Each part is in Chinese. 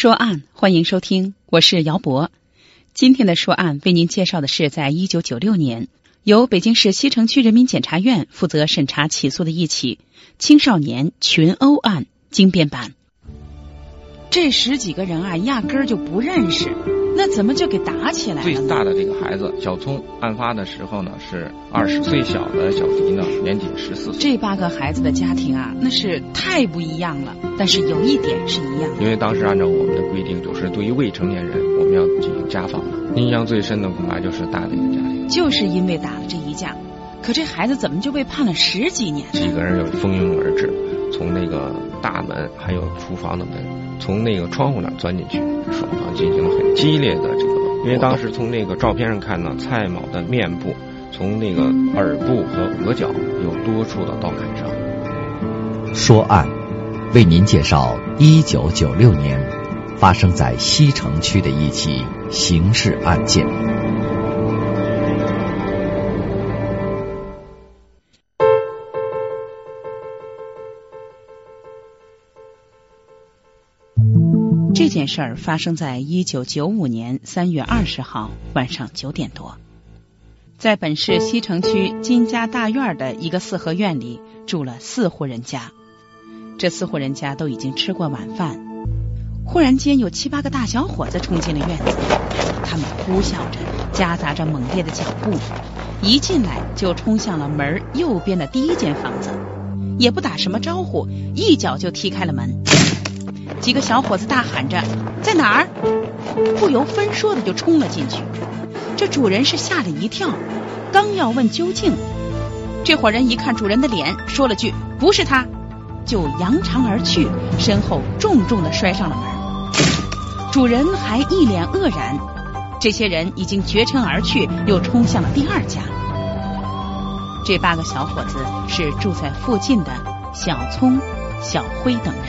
说案，欢迎收听，我是姚博。今天的说案为您介绍的是，在一九九六年，由北京市西城区人民检察院负责审查起诉的一起青少年群殴案精编版。这十几个人啊，压根儿就不认识。那怎么就给打起来了？最大的这个孩子小聪，案发的时候呢是二十岁，小的小迪呢年仅十四岁。这八个孩子的家庭啊，那是太不一样了。但是有一点是一样，因为当时按照我们的规定，就是对于未成年人，我们要进行家访的。印象最深的恐怕就是大的一个家庭，就是因为打了这一架，可这孩子怎么就被判了十几年？几个人又蜂拥而至，从那个大门还有厨房的门，从那个窗户那钻进去，双方进行了很激烈的这个。因为当时从那个照片上看呢，蔡某的面部从那个耳部和额角有多处的刀砍伤。说案，为您介绍一九九六年发生在西城区的一起刑事案件。件事儿发生在一九九五年三月二十号晚上九点多，在本市西城区金家大院的一个四合院里住了四户人家。这四户人家都已经吃过晚饭，忽然间有七八个大小伙子冲进了院子，他们呼啸着，夹杂着猛烈的脚步，一进来就冲向了门右边的第一间房子，也不打什么招呼，一脚就踢开了门。几个小伙子大喊着：“在哪儿？”不由分说的就冲了进去。这主人是吓了一跳，刚要问究竟，这伙人一看主人的脸，说了句“不是他”，就扬长而去，身后重重的摔上了门。主人还一脸愕然。这些人已经绝尘而去，又冲向了第二家。这八个小伙子是住在附近的小聪、小辉等人。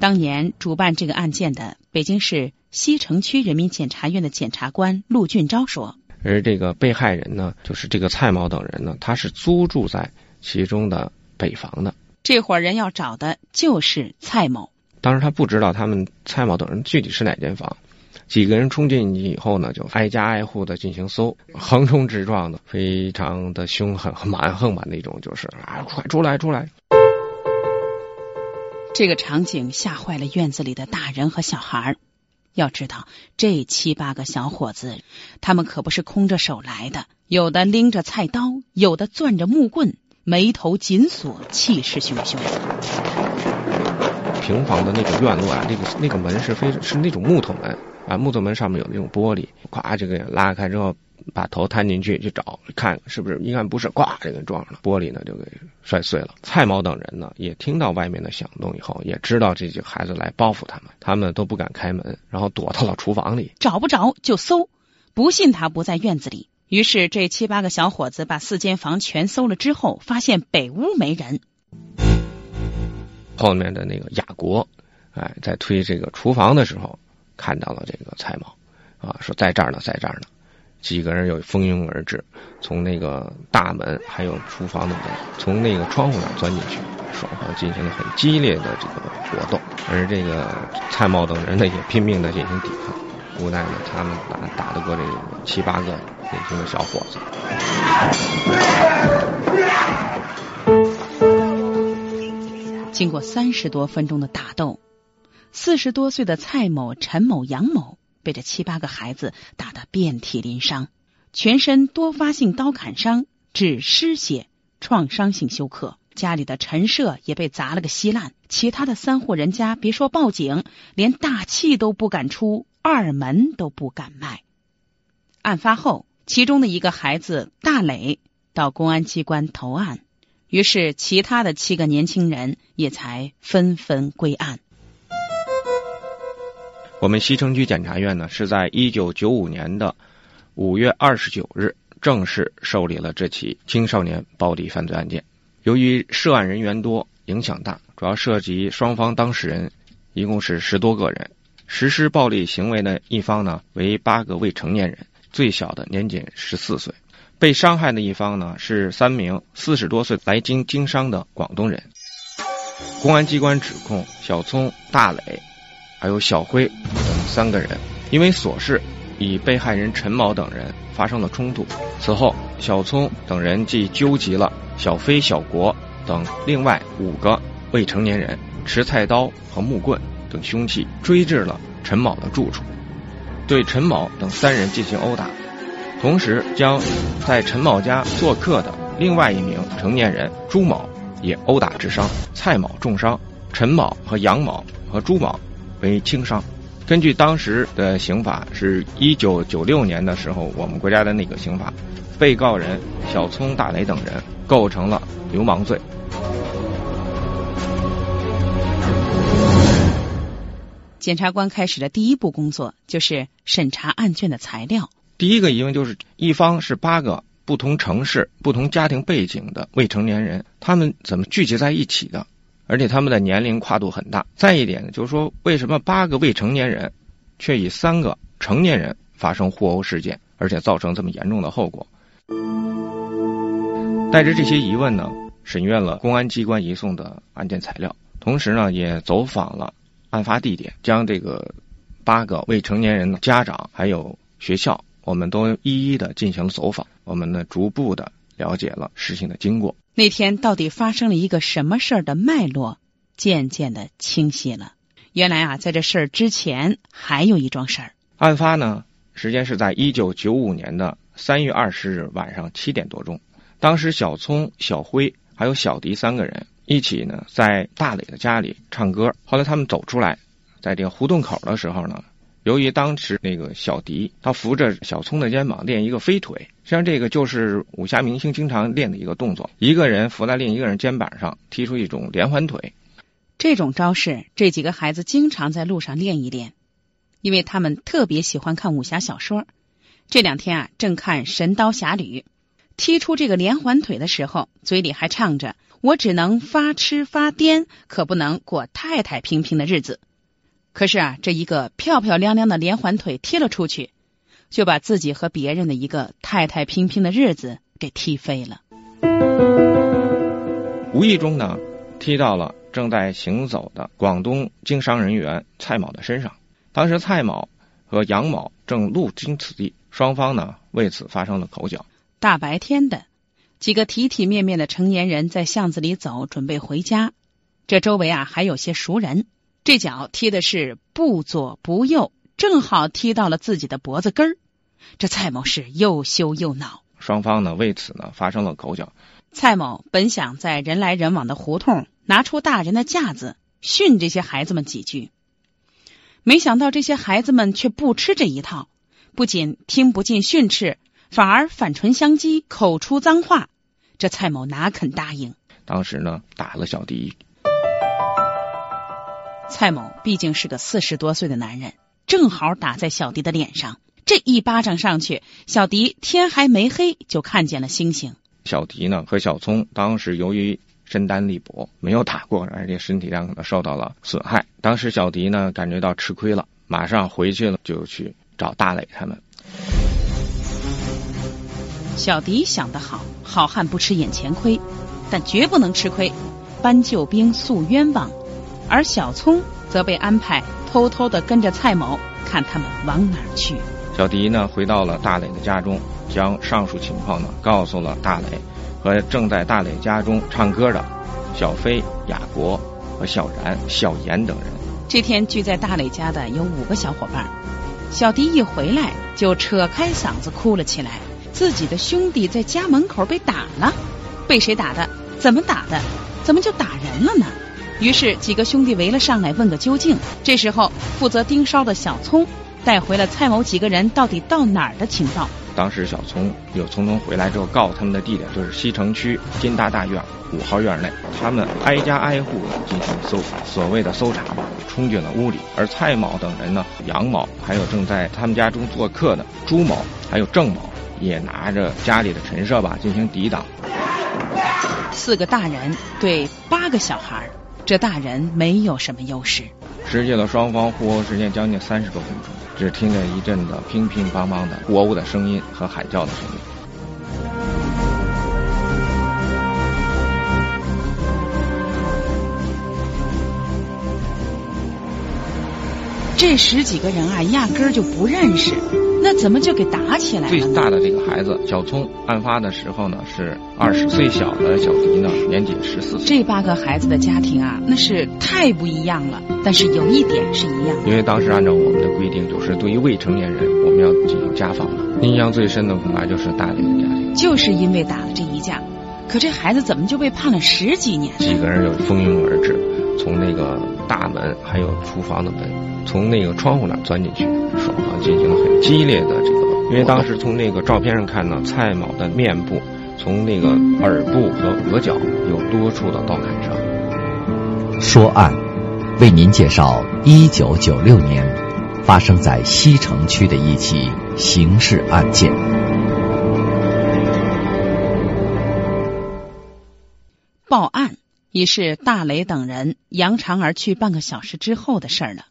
当年主办这个案件的北京市西城区人民检察院的检察官陆俊昭说：“而这个被害人呢，就是这个蔡某等人呢，他是租住在其中的北房的。这伙人要找的就是蔡某。当时他不知道他们蔡某等人具体是哪间房，几个人冲进去以后呢，就挨家挨户的进行搜，横冲直撞的，非常的凶狠和蛮横吧那种，就是啊，快出来，出来！”这个场景吓坏了院子里的大人和小孩要知道，这七八个小伙子，他们可不是空着手来的，有的拎着菜刀，有的攥着木棍，眉头紧锁，气势汹汹。平房的那个院落啊，那个那个门是非是那种木头门啊，木头门上面有那种玻璃，咵这个拉开之后。把头探进去去找，看是不是？一看不是，呱，这个撞上了，玻璃呢就给摔碎了。蔡某等人呢也听到外面的响动以后，也知道这几个孩子来报复他们，他们都不敢开门，然后躲到了厨房里，找不着就搜，不信他不在院子里。于是这七八个小伙子把四间房全搜了之后，发现北屋没人。后面的那个雅国，哎，在推这个厨房的时候，看到了这个蔡某，啊，说在这儿呢，在这儿呢。几个人又蜂拥而至，从那个大门还有厨房的门，从那个窗户那钻进去，双方进行了很激烈的这个搏斗，而这个蔡某等人呢也拼命的进行抵抗，无奈呢他们打打得过这个七八个年轻的小伙子。经过三十多分钟的打斗，四十多岁的蔡某、陈某、杨某。被这七八个孩子打得遍体鳞伤，全身多发性刀砍伤致失血，创伤性休克。家里的陈设也被砸了个稀烂。其他的三户人家别说报警，连大气都不敢出，二门都不敢迈。案发后，其中的一个孩子大磊到公安机关投案，于是其他的七个年轻人也才纷纷归案。我们西城区检察院呢，是在一九九五年的五月二十九日正式受理了这起青少年暴力犯罪案件。由于涉案人员多、影响大，主要涉及双方当事人一共是十多个人。实施暴力行为的一方呢为八个未成年人，最小的年仅十四岁。被伤害的一方呢是三名四十多岁来京经商的广东人。公安机关指控小聪、大磊，还有小辉等三个人，因为琐事与被害人陈某等人发生了冲突。此后，小聪等人即纠集了小飞、小国等另外五个未成年人，持菜刀和木棍等凶器，追至了陈某的住处，对陈某等三人进行殴打，同时将在陈某家做客的另外一名成年人朱某。也殴打致伤，蔡某重伤，陈某和杨某和朱某为轻伤。根据当时的刑法，是一九九六年的时候，我们国家的那个刑法，被告人小聪、大雷等人构成了流氓罪。检察官开始的第一步工作就是审查案卷的材料。第一个疑问就是，一方是八个。不同城市、不同家庭背景的未成年人，他们怎么聚集在一起的？而且他们的年龄跨度很大。再一点呢，就是说，为什么八个未成年人，却以三个成年人发生互殴事件，而且造成这么严重的后果？带着这些疑问呢，审阅了公安机关移送的案件材料，同时呢，也走访了案发地点，将这个八个未成年人的家长还有学校。我们都一一的进行了走访，我们呢逐步的了解了事情的经过。那天到底发生了一个什么事儿的脉络，渐渐的清晰了。原来啊，在这事儿之前还有一桩事儿。案发呢，时间是在一九九五年的三月二十日晚上七点多钟。当时小聪、小辉还有小迪三个人一起呢，在大磊的家里唱歌。后来他们走出来，在这个胡同口的时候呢。由于当时那个小迪他扶着小聪的肩膀练一个飞腿，实际上这个就是武侠明星经常练的一个动作，一个人扶在另一个人肩膀上踢出一种连环腿。这种招式，这几个孩子经常在路上练一练，因为他们特别喜欢看武侠小说。这两天啊，正看《神刀侠侣》，踢出这个连环腿的时候，嘴里还唱着：“我只能发痴发癫，可不能过太太平平的日子。”可是啊，这一个漂漂亮亮的连环腿踢了出去，就把自己和别人的一个太太平平的日子给踢飞了。无意中呢，踢到了正在行走的广东经商人员蔡某的身上。当时蔡某和杨某正路经此地，双方呢为此发生了口角。大白天的，几个体体面面的成年人在巷子里走，准备回家。这周围啊还有些熟人。这脚踢的是不左不右，正好踢到了自己的脖子根儿。这蔡某是又羞又恼，双方呢为此呢发生了口角。蔡某本想在人来人往的胡同拿出大人的架子训这些孩子们几句，没想到这些孩子们却不吃这一套，不仅听不进训斥，反而反唇相讥，口出脏话。这蔡某哪肯答应？当时呢打了小迪。蔡某毕竟是个四十多岁的男人，正好打在小迪的脸上。这一巴掌上去，小迪天还没黑就看见了星星。小迪呢和小聪当时由于身单力薄，没有打过，而且身体上可能受到了损害。当时小迪呢感觉到吃亏了，马上回去了就去找大磊他们。小迪想得好，好汉不吃眼前亏，但绝不能吃亏，搬救兵诉冤枉。而小聪则被安排偷偷的跟着蔡某，看他们往哪儿去。小迪呢，回到了大磊的家中，将上述情况呢告诉了大磊和正在大磊家中唱歌的小飞、雅国和小然、小严等人。这天聚在大磊家的有五个小伙伴。小迪一回来就扯开嗓子哭了起来，自己的兄弟在家门口被打了，被谁打的？怎么打的？怎么就打人了呢？于是几个兄弟围了上来，问个究竟。这时候，负责盯梢的小聪带回了蔡某几个人到底到哪儿的情报。当时小聪有匆匆回来之后，告诉他们的地点就是西城区金大大院五号院内。他们挨家挨户进行搜，所谓的搜查吧，冲进了屋里。而蔡某等人呢，杨某还有正在他们家中做客的朱某，还有郑某，也拿着家里的陈设吧进行抵挡。四个大人对八个小孩儿。这大人没有什么优势。持续了双方互殴时间将近三十多分钟只听见一阵子乒乒乓乓的互殴的声音和喊叫的声音。这十几个人啊压根儿就不认识。那怎么就给打起来了？最大的这个孩子小聪，案发的时候呢是二十，最小的小迪呢年仅十四岁。这八个孩子的家庭啊，那是太不一样了。但是有一点是一样，因为当时按照我们的规定，就是对于未成年人，我们要进行家访的。印象最深的恐怕就是大磊的家庭，就是因为打了这一架，可这孩子怎么就被判了十几年？几个人就蜂拥而至，从那个大门还有厨房的门，从那个窗户那钻进去，双方进行了很激烈的这个。因为当时从那个照片上看呢，蔡某的面部从那个耳部和额角有多处的刀砍伤。说案，为您介绍一九九六年发生在西城区的一起刑事案件。报案已是大雷等人扬长而去半个小时之后的事儿了。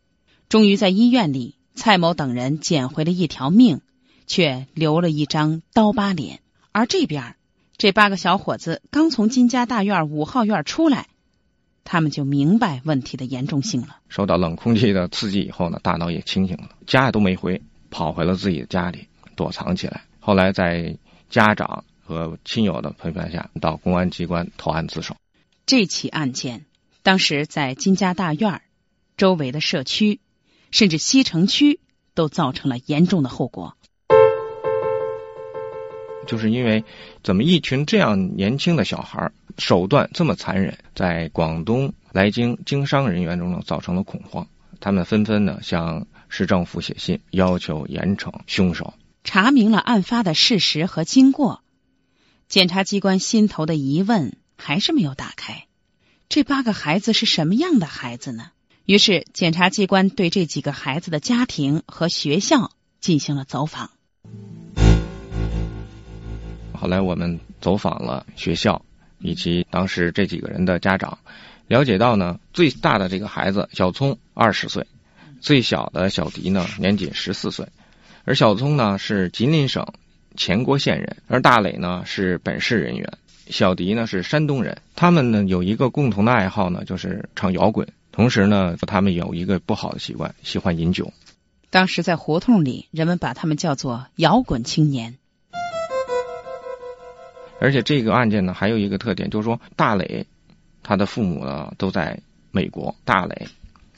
终于在医院里，蔡某等人捡回了一条命，却留了一张刀疤脸。而这边，这八个小伙子刚从金家大院五号院出来，他们就明白问题的严重性了。受到冷空气的刺激以后呢，大脑也清醒了，家也都没回，跑回了自己的家里躲藏起来。后来在家长和亲友的陪伴下，到公安机关投案自首。这起案件当时在金家大院周围的社区，甚至西城区都造成了严重的后果。就是因为怎么一群这样年轻的小孩手段这么残忍，在广东来京经商人员中呢造成了恐慌，他们纷纷呢向市政府写信，要求严惩凶手。查明了案发的事实和经过，检察机关心头的疑问还是没有打开。这八个孩子是什么样的孩子呢？于是，检察机关对这几个孩子的家庭和学校进行了走访。后来我们走访了学校，以及当时这几个人的家长，了解到呢，最大的这个孩子小聪二十岁，最小的小迪呢年仅十四岁，而小聪呢是吉林省前郭县人，而大磊呢是本市人员，小迪呢是山东人。他们呢有一个共同的爱好呢，就是唱摇滚，同时呢他们有一个不好的习惯，喜欢饮酒。当时在胡同里，人们把他们叫做“摇滚青年”。而且这个案件呢，还有一个特点，就是说大磊他的父母呢都在美国，大磊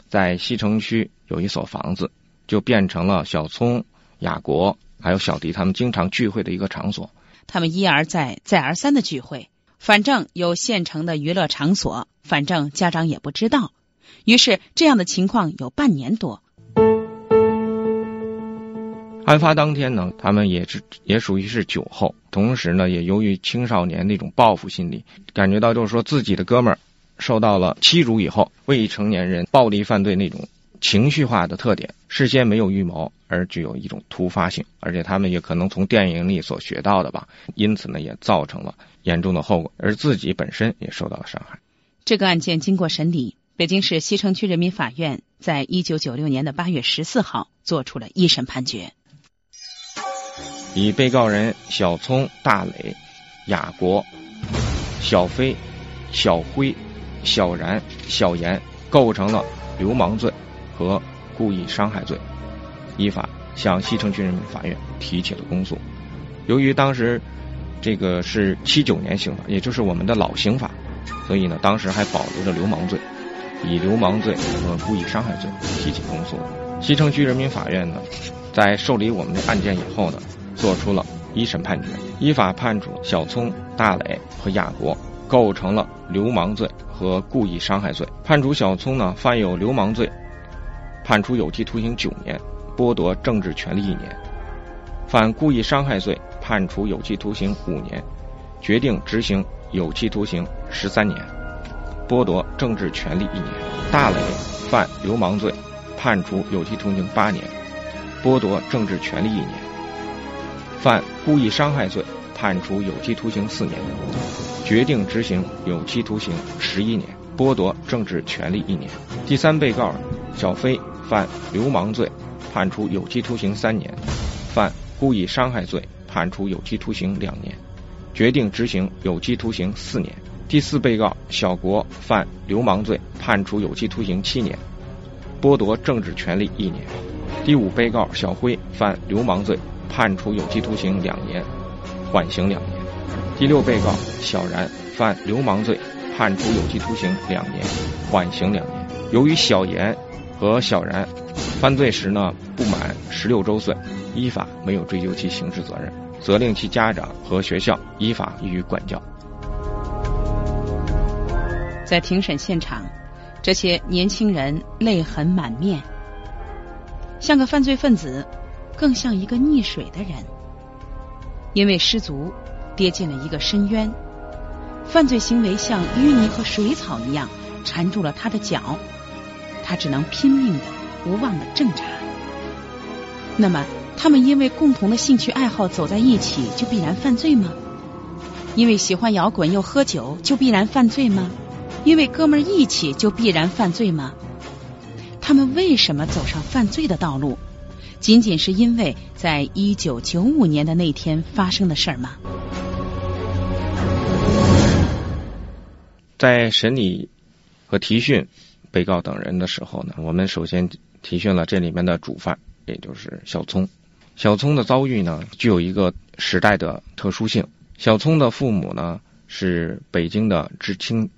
在西城区有一所房子，就变成了小聪、雅国还有小迪他们经常聚会的一个场所。他们一而再、再而三的聚会，反正有现成的娱乐场所，反正家长也不知道。于是这样的情况有半年多。案发当天呢，他们也是也属于是酒后，同时呢，也由于青少年那种报复心理，感觉到就是说自己的哥们儿受到了欺辱以后，未成年人暴力犯罪那种情绪化的特点，事先没有预谋而具有一种突发性，而且他们也可能从电影里所学到的吧，因此呢，也造成了严重的后果，而自己本身也受到了伤害。这个案件经过审理，北京市西城区人民法院在一九九六年的八月十四号作出了一审判决。以被告人小聪、大磊、雅国、小飞、小辉、小然、小严构成了流氓罪和故意伤害罪，依法向西城区人民法院提起了公诉。由于当时这个是七九年刑法，也就是我们的老刑法，所以呢，当时还保留着流氓罪，以流氓罪和故意伤害罪提起公诉。西城区人民法院呢，在受理我们的案件以后呢。做出了一审判决，依法判处小聪、大磊和亚国构成了流氓罪和故意伤害罪。判处小聪呢犯有流氓罪，判处有期徒刑九年，剥夺政治权利一年；犯故意伤害罪，判处有期徒刑五年，决定执行有期徒刑十三年，剥夺政治权利一年。大磊犯流氓罪，判处有期徒刑八年，剥夺政治权利一年。犯故意伤害罪，判处有期徒刑四年，决定执行有期徒刑十一年，剥夺政治权利一年。第三被告小飞犯流氓罪，判处有期徒刑三年，犯故意伤害罪，判处有期徒刑两年，决定执行有期徒刑四年。第四被告小国犯流氓罪，判处有期徒刑七年，剥夺政治权利一年。第五被告小辉犯流氓罪，判处有期徒刑两年，缓刑两年。第六被告小然犯流氓罪，判处有期徒刑两年，缓刑两年。由于小严和小然犯罪时呢不满十六周岁，依法没有追究其刑事责任，责令其家长和学校依法予以管教。在庭审现场，这些年轻人泪痕满面，像个犯罪分子，更像一个溺水的人，因为失足跌进了一个深渊。犯罪行为像淤泥和水草一样缠住了他的脚，他只能拼命的、无望的挣扎。那么，他们因为共同的兴趣爱好走在一起，就必然犯罪吗？因为喜欢摇滚又喝酒，就必然犯罪吗？因为哥们儿义气就必然犯罪吗？他们为什么走上犯罪的道路？仅仅是因为在一九九五年的那天发生的事儿吗？在审理和提讯被告等人的时候呢，我们首先提讯了这里面的主犯，也就是小聪。小聪的遭遇呢，具有一个时代的特殊性。小聪的父母呢，是北京的知青。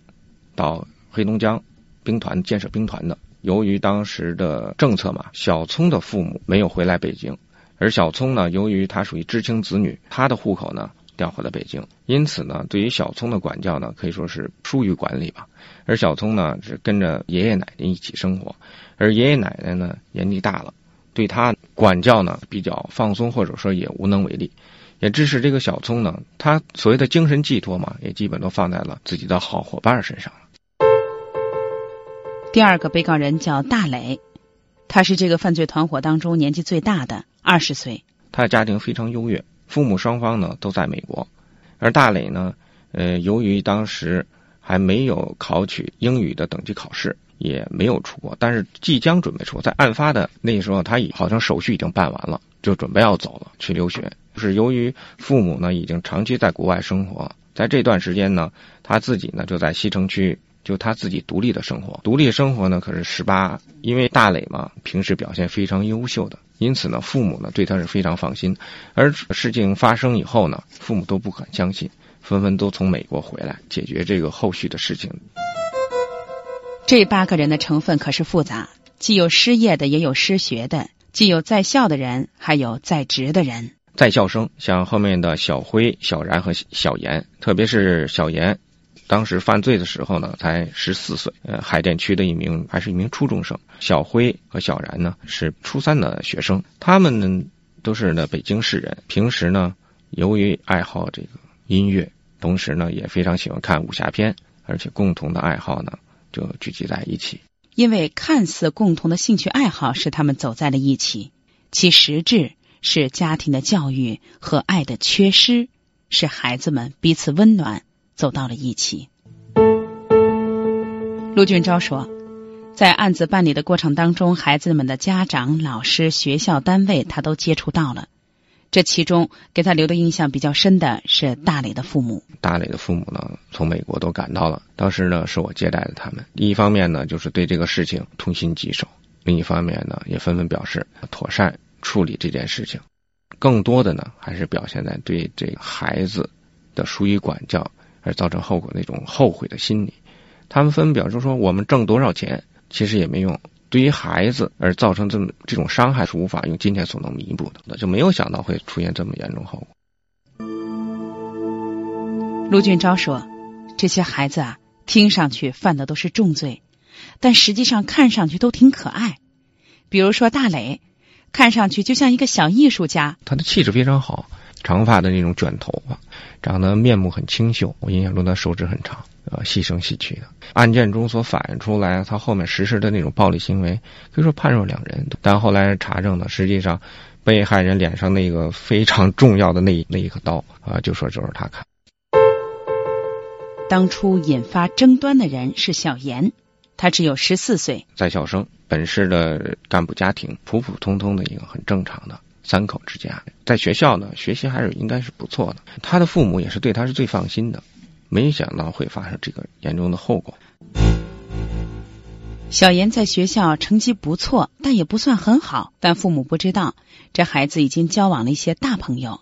到黑龙江兵团建设兵团的，由于当时的政策嘛，小聪的父母没有回来北京，而小聪呢，由于他属于知青子女，他的户口呢调回了北京，因此呢，对于小聪的管教呢，可以说是疏于管理吧。而小聪呢，是跟着爷爷奶奶一起生活，而爷爷奶奶呢年纪大了，对他管教呢比较放松，或者说也无能为力。也致使这个小聪呢，他所谓的精神寄托嘛，也基本都放在了自己的好伙伴身上了第二个被告人叫大磊，他是这个犯罪团伙当中年纪最大的，二十岁。他的家庭非常优越，父母双方呢都在美国，而大磊呢，呃，由于当时还没有考取英语的等级考试，也没有出国，但是即将准备出国。在案发的那时候，他已好像手续已经办完了，就准备要走了去留学。是由于父母呢已经长期在国外生活，在这段时间呢，他自己呢就在西城区。就他自己独立的生活，独立生活呢，可是十八。因为大磊嘛，平时表现非常优秀的，因此呢，父母呢对他是非常放心。而事情发生以后呢，父母都不敢相信，纷纷都从美国回来解决这个后续的事情。这八个人的成分可是复杂，既有失业的，也有失学的，既有在校的人，还有在职的人。在校生，像后面的小辉、小然和小严，特别是小严。当时犯罪的时候呢，才十四岁。呃，海淀区的一名还是一名初中生。小辉和小然呢是初三的学生。他们呢都是呢北京市人。平时呢，由于爱好这个音乐，同时呢也非常喜欢看武侠片，而且共同的爱好呢就聚集在一起。因为看似共同的兴趣爱好使他们走在了一起，其实质是家庭的教育和爱的缺失，使孩子们彼此温暖。走到了一起。陆俊昭说，在案子办理的过程当中，孩子们的家长、老师、学校、单位，他都接触到了。这其中给他留的印象比较深的是大磊的父母。大磊的父母呢，从美国都赶到了，当时呢是我接待的他们。一方面呢，就是对这个事情痛心疾首；另一方面呢，也纷纷表示妥善处理这件事情。更多的呢，还是表现在对这个孩子的疏于管教。而造成后果那种后悔的心理，他们分表示说：“我们挣多少钱，其实也没用。对于孩子而造成这么这种伤害，是无法用金钱所能弥补的。那就没有想到会出现这么严重后果。”卢俊昭说：“这些孩子啊，听上去犯的都是重罪，但实际上看上去都挺可爱。比如说大磊，看上去就像一个小艺术家，他的气质非常好。”长发的那种卷头发，长得面目很清秀。我印象中他手指很长，呃，细声细气的。案件中所反映出来，他后面实施的那种暴力行为，可以说判若两人。但后来查证呢，实际上被害人脸上那个非常重要的那 那一个刀啊，就说就是他砍。当初引发争端的人是小严，他只有十四岁，在校生，本市的干部家庭，普普通通的一个很正常的。三口之家，在学校呢，学习还是应该是不错的。他的父母也是对他是最放心的，没想到会发生这个严重的后果。小严在学校成绩不错，但也不算很好。但父母不知道，这孩子已经交往了一些大朋友。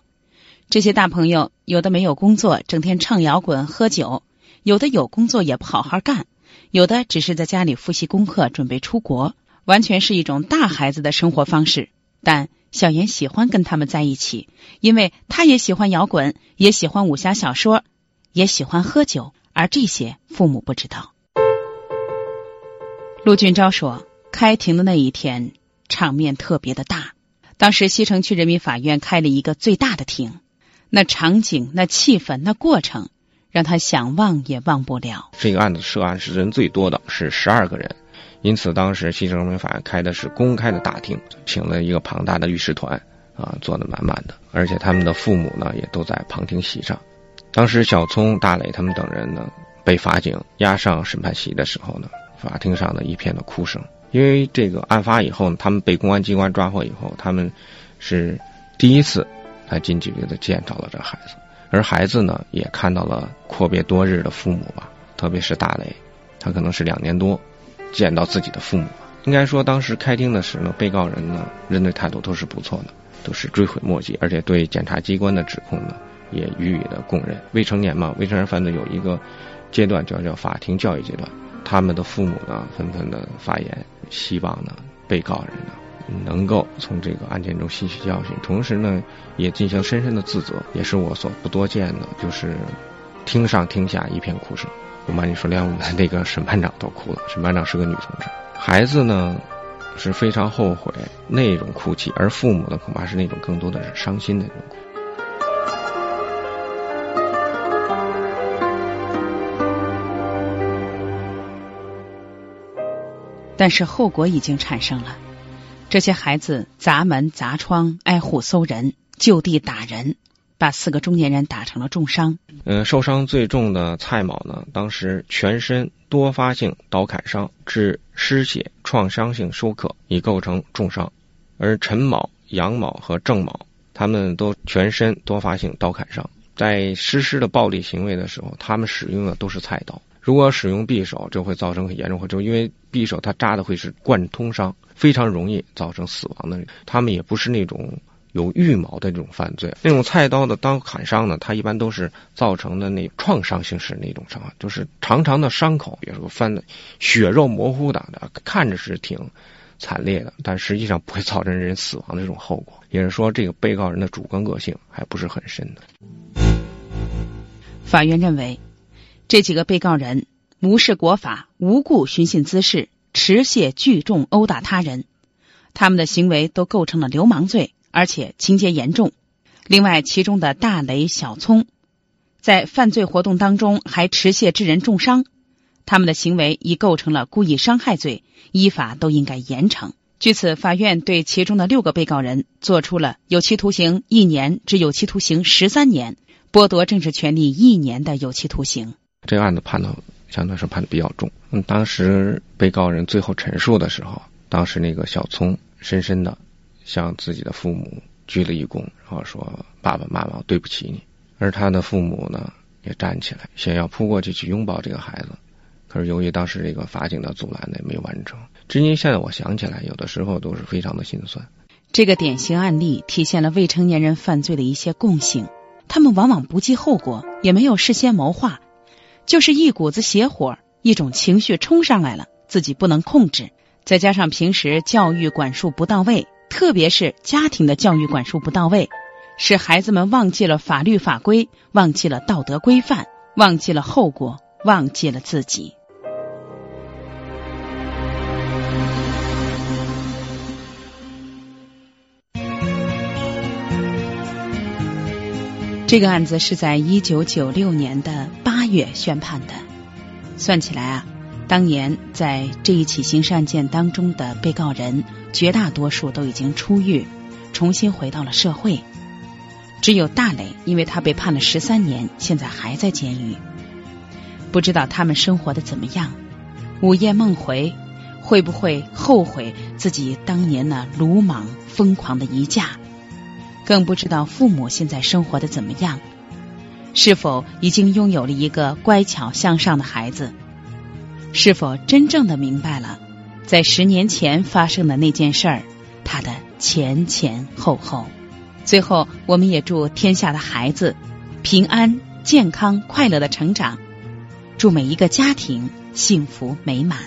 这些大朋友有的没有工作，整天唱摇滚、喝酒；有的有工作也不好好干；有的只是在家里复习功课，准备出国，完全是一种大孩子的生活方式。但小妍喜欢跟他们在一起，因为他也喜欢摇滚，也喜欢武侠小说，也喜欢喝酒，而这些父母不知道。陆俊昭说：“开庭的那一天，场面特别的大。当时西城区人民法院开了一个最大的庭，那场景、那气氛、那过程，让他想忘也忘不了。这个案子涉案是人最多的，是十二个人，因此当时西城人民法院开的是公开的大庭，请了一个庞大的律师团，啊，坐的满满的，而且他们的父母呢，也都在旁听席上。当时小聪、大磊他们等人呢，被法警押上审判席的时候呢。”法庭上的一片的哭声，因为这个案发以后呢，他们被公安机关抓获以后，他们是第一次在近距离的见到了这孩子，而孩子呢，也看到了阔别多日的父母吧，特别是大雷，他可能是两年多见到自己的父母。应该说，当时开庭的时候，被告人呢，认罪态度都是不错的，都是追悔莫及，而且对检察机关的指控呢，也予以了供认。未成年嘛，未成年人犯罪有一个阶段叫叫法庭教育阶段。他们的父母呢，纷纷的发言，希望呢，被告人呢，能够从这个案件中吸取教训，同时呢，也进行深深的自责，也是我所不多见的，就是庭上庭下一片哭声。不瞒你说，连我们那个审判长都哭了。审判长是个女同志，孩子呢是非常后悔那种哭泣，而父母呢，恐怕是那种更多的是伤心的那种哭。但是后果已经产生了，这些孩子砸门砸窗，挨户搜人，就地打人，把四个中年人打成了重伤。嗯，受伤最重的蔡某呢，当时全身多发性刀砍伤致失血创伤性休克，已构成重伤；而陈某、杨某和郑某，他们都全身多发性刀砍伤，在实施的暴力行为的时候，他们使用的都是菜刀。如果使用匕首，就会造成很严重后，就因为匕首它扎的会是贯通伤，非常容易造成死亡的。他们也不是那种有预谋的这种犯罪。那种菜刀的刀砍伤呢，它一般都是造成的那创伤性是那种伤，就是长长的伤口，比如说翻的血肉模糊的，看着是挺惨烈的，但实际上不会造成人死亡的这种后果。也是说，这个被告人的主观恶性还不是很深的。法院认为。这几个被告人无视国法，无故寻衅滋事，持械聚众殴打他人，他们的行为都构成了流氓罪，而且情节严重。另外，其中的大雷、小聪，在犯罪活动当中还持械致人重伤，他们的行为已构成了故意伤害罪，依法都应该严惩。据此，法院对其中的六个被告人作出了有期徒刑一年至有期徒刑十三年，剥夺政治权利一年的有期徒刑。这个案子判的相对来说判的比较重。嗯，当时被告人最后陈述的时候，当时那个小聪深深的向自己的父母鞠了一躬，然后说：“爸爸妈妈，对不起你。”而他的父母呢，也站起来想要扑过去去拥抱这个孩子，可是由于当时这个法警的阻拦呢，没完成。至今现在我想起来，有的时候都是非常的心酸。这个典型案例体现了未成年人犯罪的一些共性，他们往往不计后果，也没有事先谋划。就是一股子邪火，一种情绪冲上来了，自己不能控制，再加上平时教育管束不到位，特别是家庭的教育管束不到位，使孩子们忘记了法律法规，忘记了道德规范，忘记了后果，忘记了自己。这个案子是在一九九六年的八月宣判的。算起来啊，当年在这一起刑事案件当中的被告人，绝大多数都已经出狱，重新回到了社会。只有大磊，因为他被判了十三年，现在还在监狱。不知道他们生活的怎么样？午夜梦回，会不会后悔自己当年那鲁莽疯狂的一架？更不知道父母现在生活的怎么样，是否已经拥有了一个乖巧向上的孩子？是否真正的明白了在十年前发生的那件事儿，它的前前后后。最后，我们也祝天下的孩子平安、健康、快乐的成长，祝每一个家庭幸福美满。